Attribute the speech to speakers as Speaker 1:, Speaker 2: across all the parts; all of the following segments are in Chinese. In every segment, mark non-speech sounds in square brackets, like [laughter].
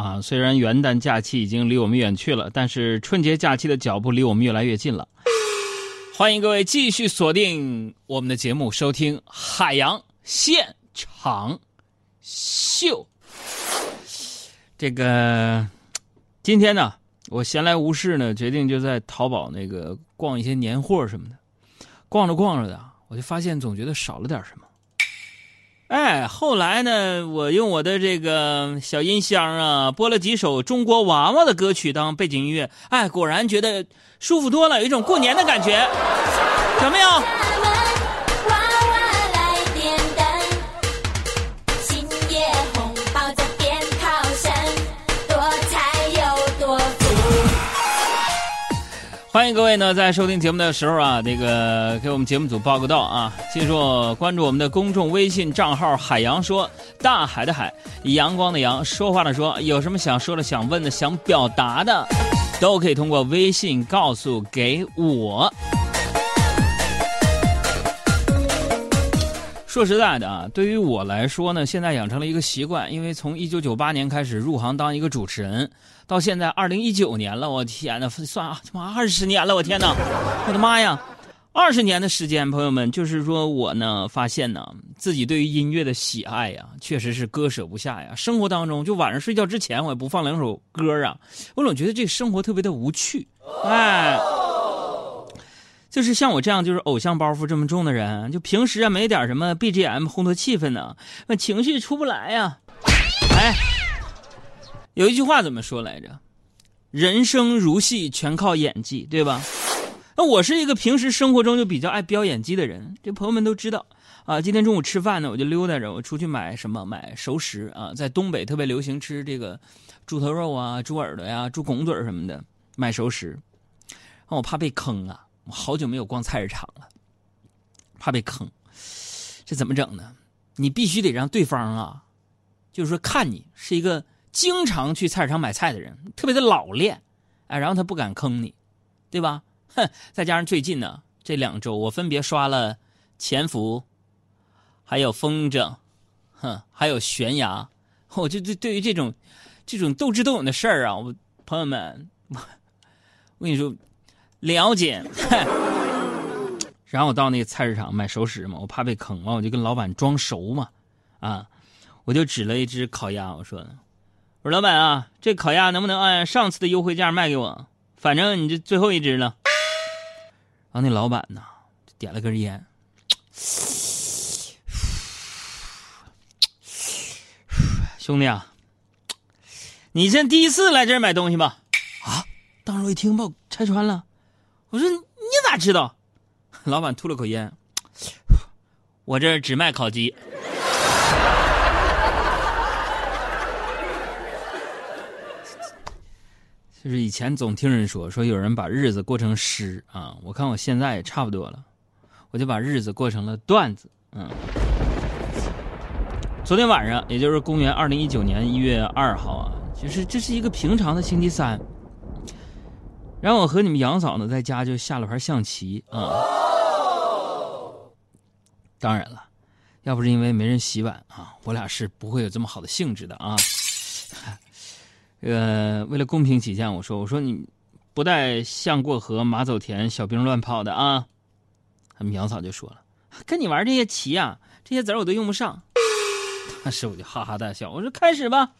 Speaker 1: 啊！虽然元旦假期已经离我们远去了，但是春节假期的脚步离我们越来越近了。[laughs] 欢迎各位继续锁定我们的节目，收听《海洋现场秀》。这个今天呢，我闲来无事呢，决定就在淘宝那个逛一些年货什么的。逛着逛着的，我就发现总觉得少了点什么。哎，后来呢，我用我的这个小音箱啊，播了几首中国娃娃的歌曲当背景音乐，哎，果然觉得舒服多了，有一种过年的感觉，有没有？欢迎各位呢，在收听节目的时候啊，那个给我们节目组报个到啊，记住关注我们的公众微信账号“海洋说”，大海的海，阳光的阳，说话的说，有什么想说的、想问的、想表达的，都可以通过微信告诉给我。说实在的啊，对于我来说呢，现在养成了一个习惯，因为从一九九八年开始入行当一个主持人，到现在二零一九年了，我天哪，算啊，他妈二十年了，我天哪，我的妈呀，二十年的时间，朋友们，就是说我呢发现呢，自己对于音乐的喜爱呀，确实是割舍不下呀。生活当中，就晚上睡觉之前，我也不放两首歌啊，我总觉得这生活特别的无趣，哎。就是像我这样就是偶像包袱这么重的人，就平时啊没点什么 BGM 烘托气氛呢，那情绪出不来呀。哎，有一句话怎么说来着？人生如戏，全靠演技，对吧？那我是一个平时生活中就比较爱飙演技的人，这朋友们都知道啊。今天中午吃饭呢，我就溜达着，我出去买什么买熟食啊，在东北特别流行吃这个猪头肉啊、猪耳朵呀、猪拱嘴什么的，买熟食，我怕被坑啊。好久没有逛菜市场了，怕被坑，这怎么整呢？你必须得让对方啊，就是说看你是一个经常去菜市场买菜的人，特别的老练，哎，然后他不敢坑你，对吧？哼，再加上最近呢，这两周我分别刷了《潜伏》，还有《风筝》，哼，还有《悬崖》，我就对对于这种这种斗智斗勇的事儿啊，我朋友们，我跟你说。了解，[laughs] 然后我到那个菜市场买熟食嘛，我怕被坑嘛，我就跟老板装熟嘛，啊，我就指了一只烤鸭，我说，我说老板啊，这烤鸭能不能按上次的优惠价卖给我？反正你这最后一只了。然后那老板呢，点了根烟，[laughs] 兄弟啊，你这第一次来这儿买东西吧？啊，当时我一听把我拆穿了。我说你咋知道？老板吐了口烟，我这只卖烤鸡。就是以前总听人说，说有人把日子过成诗啊，我看我现在也差不多了，我就把日子过成了段子。嗯，昨天晚上，也就是公元二零一九年一月二号啊，就是这是一个平常的星期三。然后我和你们杨嫂呢，在家就下了盘象棋啊。当然了，要不是因为没人洗碗啊，我俩是不会有这么好的兴致的啊。呃，为了公平起见，我说我说你不带象过河，马走田，小兵乱跑的啊。他们杨嫂就说了，跟你玩这些棋啊，这些子我都用不上。当时我就哈哈大笑，我说开始吧。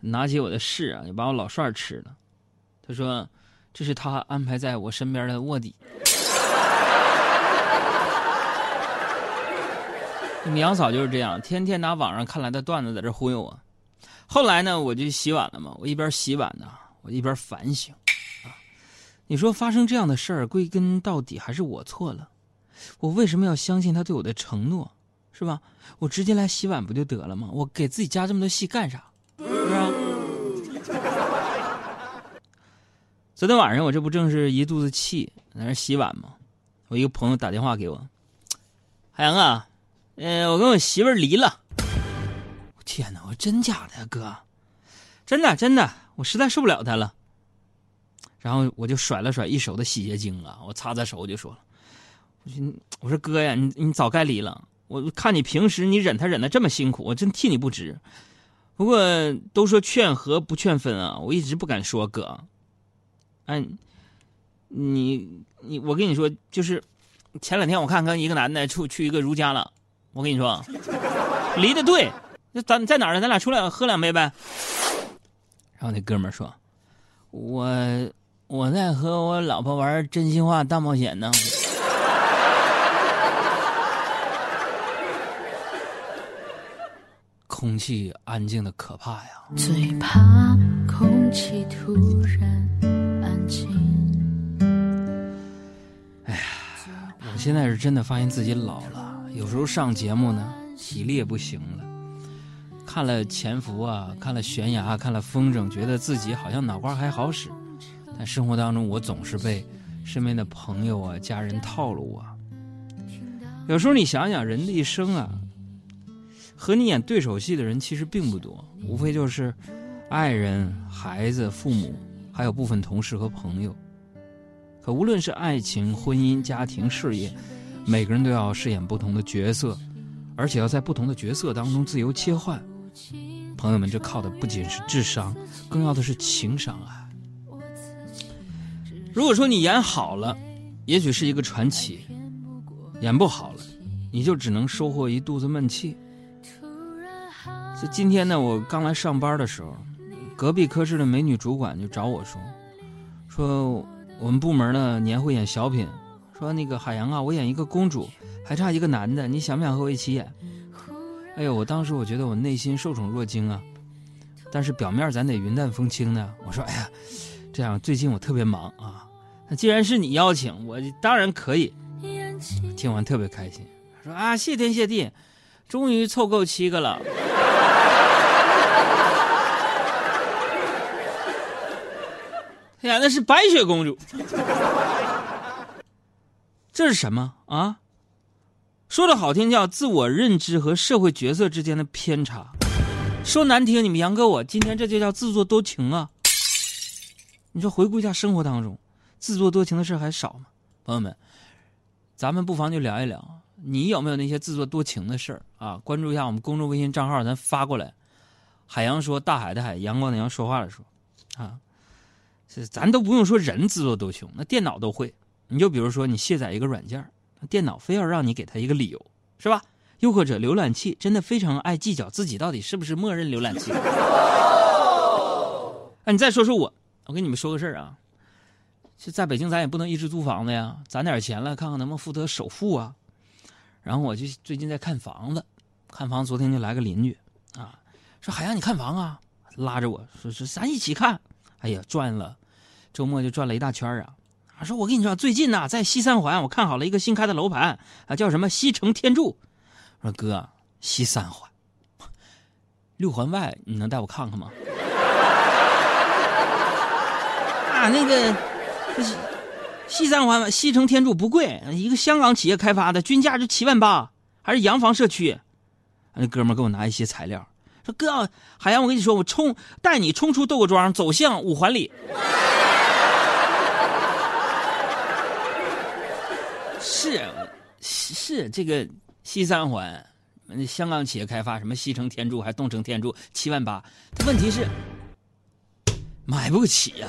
Speaker 1: 拿起我的柿啊，就把我老帅吃了。他说。这是他安排在我身边的卧底。你们杨嫂就是这样，天天拿网上看来的段子在这忽悠我。后来呢，我就洗碗了嘛，我一边洗碗呢，我一边反省。你说发生这样的事儿，归根到底还是我错了。我为什么要相信他对我的承诺？是吧？我直接来洗碗不就得了吗？我给自己加这么多戏干啥？是不是？昨天晚上我这不正是一肚子气在那洗碗吗？我一个朋友打电话给我，海洋啊，呃，我跟我媳妇儿离了。天哪！我真假的呀，哥？真的真的，我实在受不了他了。然后我就甩了甩一手的洗洁精啊，我擦擦手我就说了，我说我说哥呀，你你早该离了。我看你平时你忍他忍的这么辛苦，我真替你不值。不过都说劝和不劝分啊，我一直不敢说哥。哎，你你我跟你说，就是前两天我看跟一个男的出去一个如家了，我跟你说，离得对，那咱在哪儿呢？咱俩出来喝两杯呗。然后那哥们儿说：“我我在和我老婆玩真心话大冒险呢。”空气安静的可怕呀！最怕空气突然。哎呀，我现在是真的发现自己老了，有时候上节目呢，体力也不行了。看了《潜伏》啊，看了《悬崖》，看了《风筝》，觉得自己好像脑瓜还好使，但生活当中我总是被身边的朋友啊、家人套路啊。有时候你想想，人的一生啊。和你演对手戏的人其实并不多，无非就是爱人、孩子、父母，还有部分同事和朋友。可无论是爱情、婚姻、家庭、事业，每个人都要饰演不同的角色，而且要在不同的角色当中自由切换。朋友们，这靠的不仅是智商，更要的是情商啊！如果说你演好了，也许是一个传奇；演不好了，你就只能收获一肚子闷气。就今天呢，我刚来上班的时候，隔壁科室的美女主管就找我说：“说我们部门呢年会演小品，说那个海洋啊，我演一个公主，还差一个男的，你想不想和我一起演？”哎呦，我当时我觉得我内心受宠若惊啊，但是表面咱得云淡风轻的。我说：“哎呀，这样最近我特别忙啊，那既然是你邀请，我当然可以。”听完特别开心，说：“啊，谢天谢地，终于凑够七个了。”演的是白雪公主，这是什么啊？说的好听叫自我认知和社会角色之间的偏差，说难听，你们杨哥我今天这就叫自作多情啊！你说回顾一下生活当中，自作多情的事还少吗？朋友们，咱们不妨就聊一聊，你有没有那些自作多情的事儿啊？关注一下我们公众微信账号，咱发过来。海洋说：“大海的海，阳光的阳，说话的说，啊。”这咱都不用说人自作多情，那电脑都会。你就比如说，你卸载一个软件，电脑非要让你给他一个理由，是吧？又或者浏览器真的非常爱计较自己到底是不是默认浏览器。[laughs] 哎，你再说说我，我跟你们说个事儿啊。就在北京，咱也不能一直租房子呀，攒点钱了，看看能不能付得首付啊。然后我就最近在看房子，看房。昨天就来个邻居，啊，说海洋你看房啊，拉着我说说咱一起看。哎呀，赚了。周末就转了一大圈啊！他说：“我跟你说，最近呐，在西三环我看好了一个新开的楼盘，啊，叫什么西城天柱。”我说：“哥，西三环，六环外，你能带我看看吗？” [laughs] 啊，那个西三环西城天柱不贵，一个香港企业开发的，均价就七万八，还是洋房社区。那哥们给我拿一些材料，说：“哥，海洋，我跟你说，我冲带你冲出豆各庄，走向五环里。”是是这个西三环，香港企业开发什么西城天柱还东城天柱七万八，他问题是买不起呀。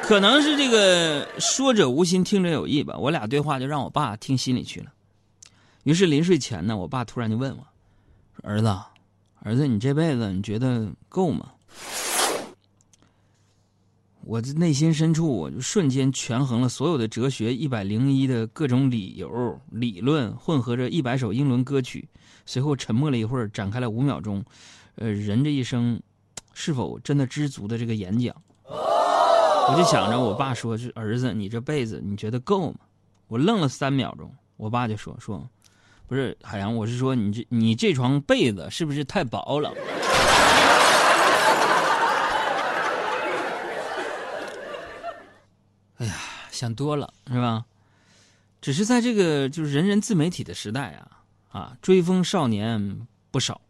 Speaker 1: 可能是这个说者无心，听者有意吧。我俩对话就让我爸听心里去了。于是临睡前呢，我爸突然就问我：“儿子，儿子，你这辈子你觉得够吗？”我这内心深处，我就瞬间权衡了所有的哲学一百零一的各种理由、理论，混合着一百首英伦歌曲，随后沉默了一会儿，展开了五秒钟，呃，人这一生是否真的知足的这个演讲。我就想着，我爸说是儿子，你这辈子你觉得够吗？我愣了三秒钟，我爸就说说，不是海洋，我是说你这你这床被子是不是太薄了？哎呀，想多了是吧？只是在这个就是人人自媒体的时代啊，啊，追风少年不少，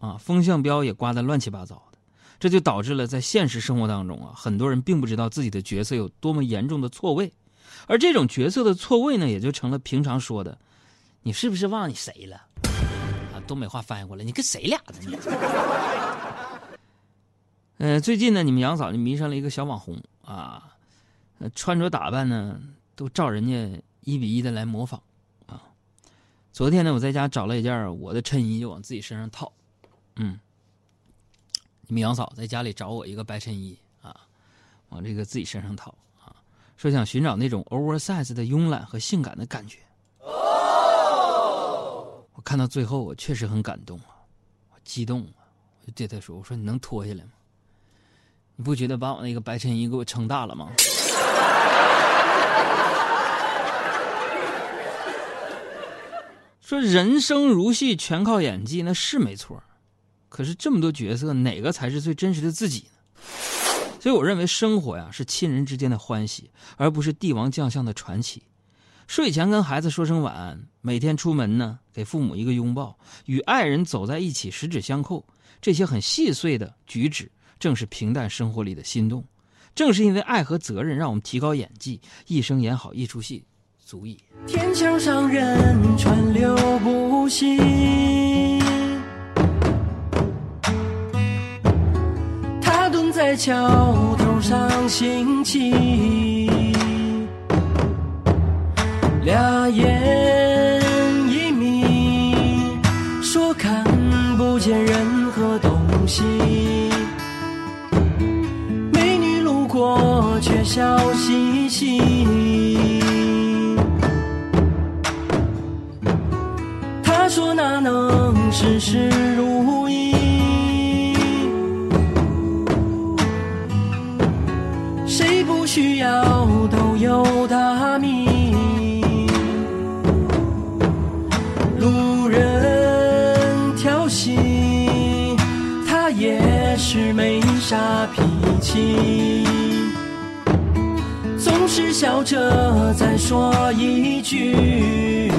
Speaker 1: 啊，风向标也刮得乱七八糟的，这就导致了在现实生活当中啊，很多人并不知道自己的角色有多么严重的错位，而这种角色的错位呢，也就成了平常说的，你是不是忘你谁了？啊，
Speaker 2: 东北话翻译过来，你跟谁俩呢？你？呃，最近呢，你们杨嫂就迷上了一个小网红啊，穿着打扮呢都照人家一比一的来模仿啊。昨天呢，我在家找了一件我的衬衣，就往自己身上套。嗯，你们杨嫂在家里找我一个白衬衣啊，往这个自己身上套啊，说想寻找那种 oversize 的慵懒和性感的感觉。我看到最后，我确实很感动啊，我激动啊，我就对他说：“我说你能脱下来吗？你不觉得把我那个白衬衣给我撑大了吗？”说人生如戏，全靠演技，那是没错。可是这么多角色，哪个才是最真实的自己呢？所以我认为生活呀是亲人之间的欢喜，而不是帝王将相的传奇。睡前跟孩子说声晚安，每天出门呢给父母一个拥抱，与爱人走在一起十指相扣，这些很细碎的举止，正是平淡生活里的心动。正是因为爱和责任，让我们提高演技，一生演好一出戏，足矣。天桥上人川流不息，他蹲在桥头上兴起。事事如意？谁不需要都有大名？是没啥脾气，总是笑着再说一句，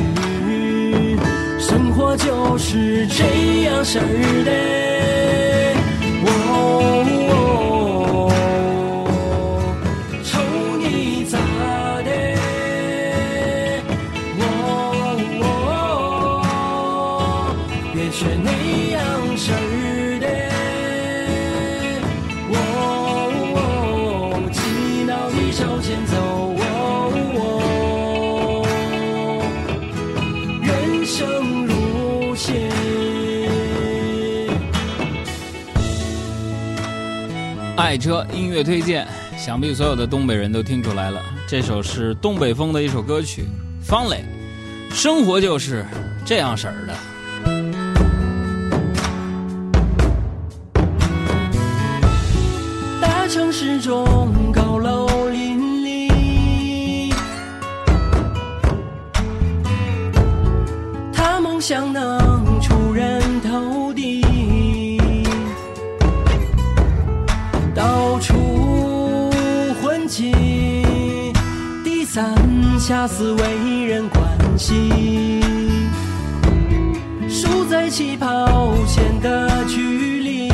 Speaker 2: 活就是这样式儿的。哦爱车音乐推荐，想必所有的东北人都听出来了，这首是东北风的一首歌曲，方磊。生活就是这样式儿的。大城市中恰似为人关心，输在起跑线的距离，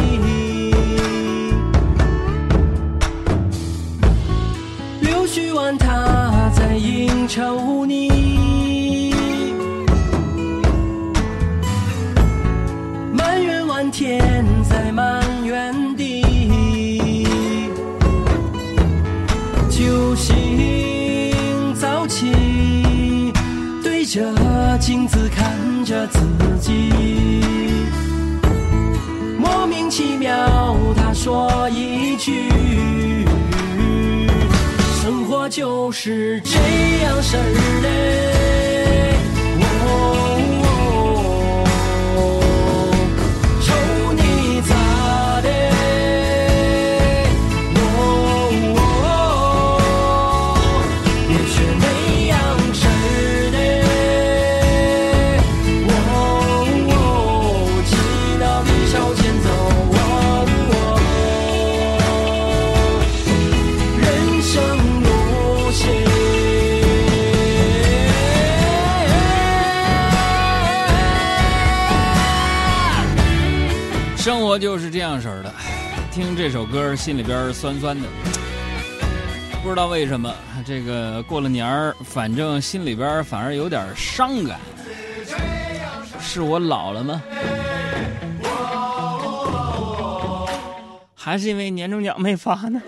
Speaker 2: 柳絮万塔在应酬你。天在满原地，着自己，莫名其妙，他说一句，生活就是这样式儿的。就是这样式儿的，听这首歌心里边酸酸的，不知道为什么，这个过了年儿，反正心里边反而有点伤感。
Speaker 1: 是我老了吗？还是因为年终奖没发呢？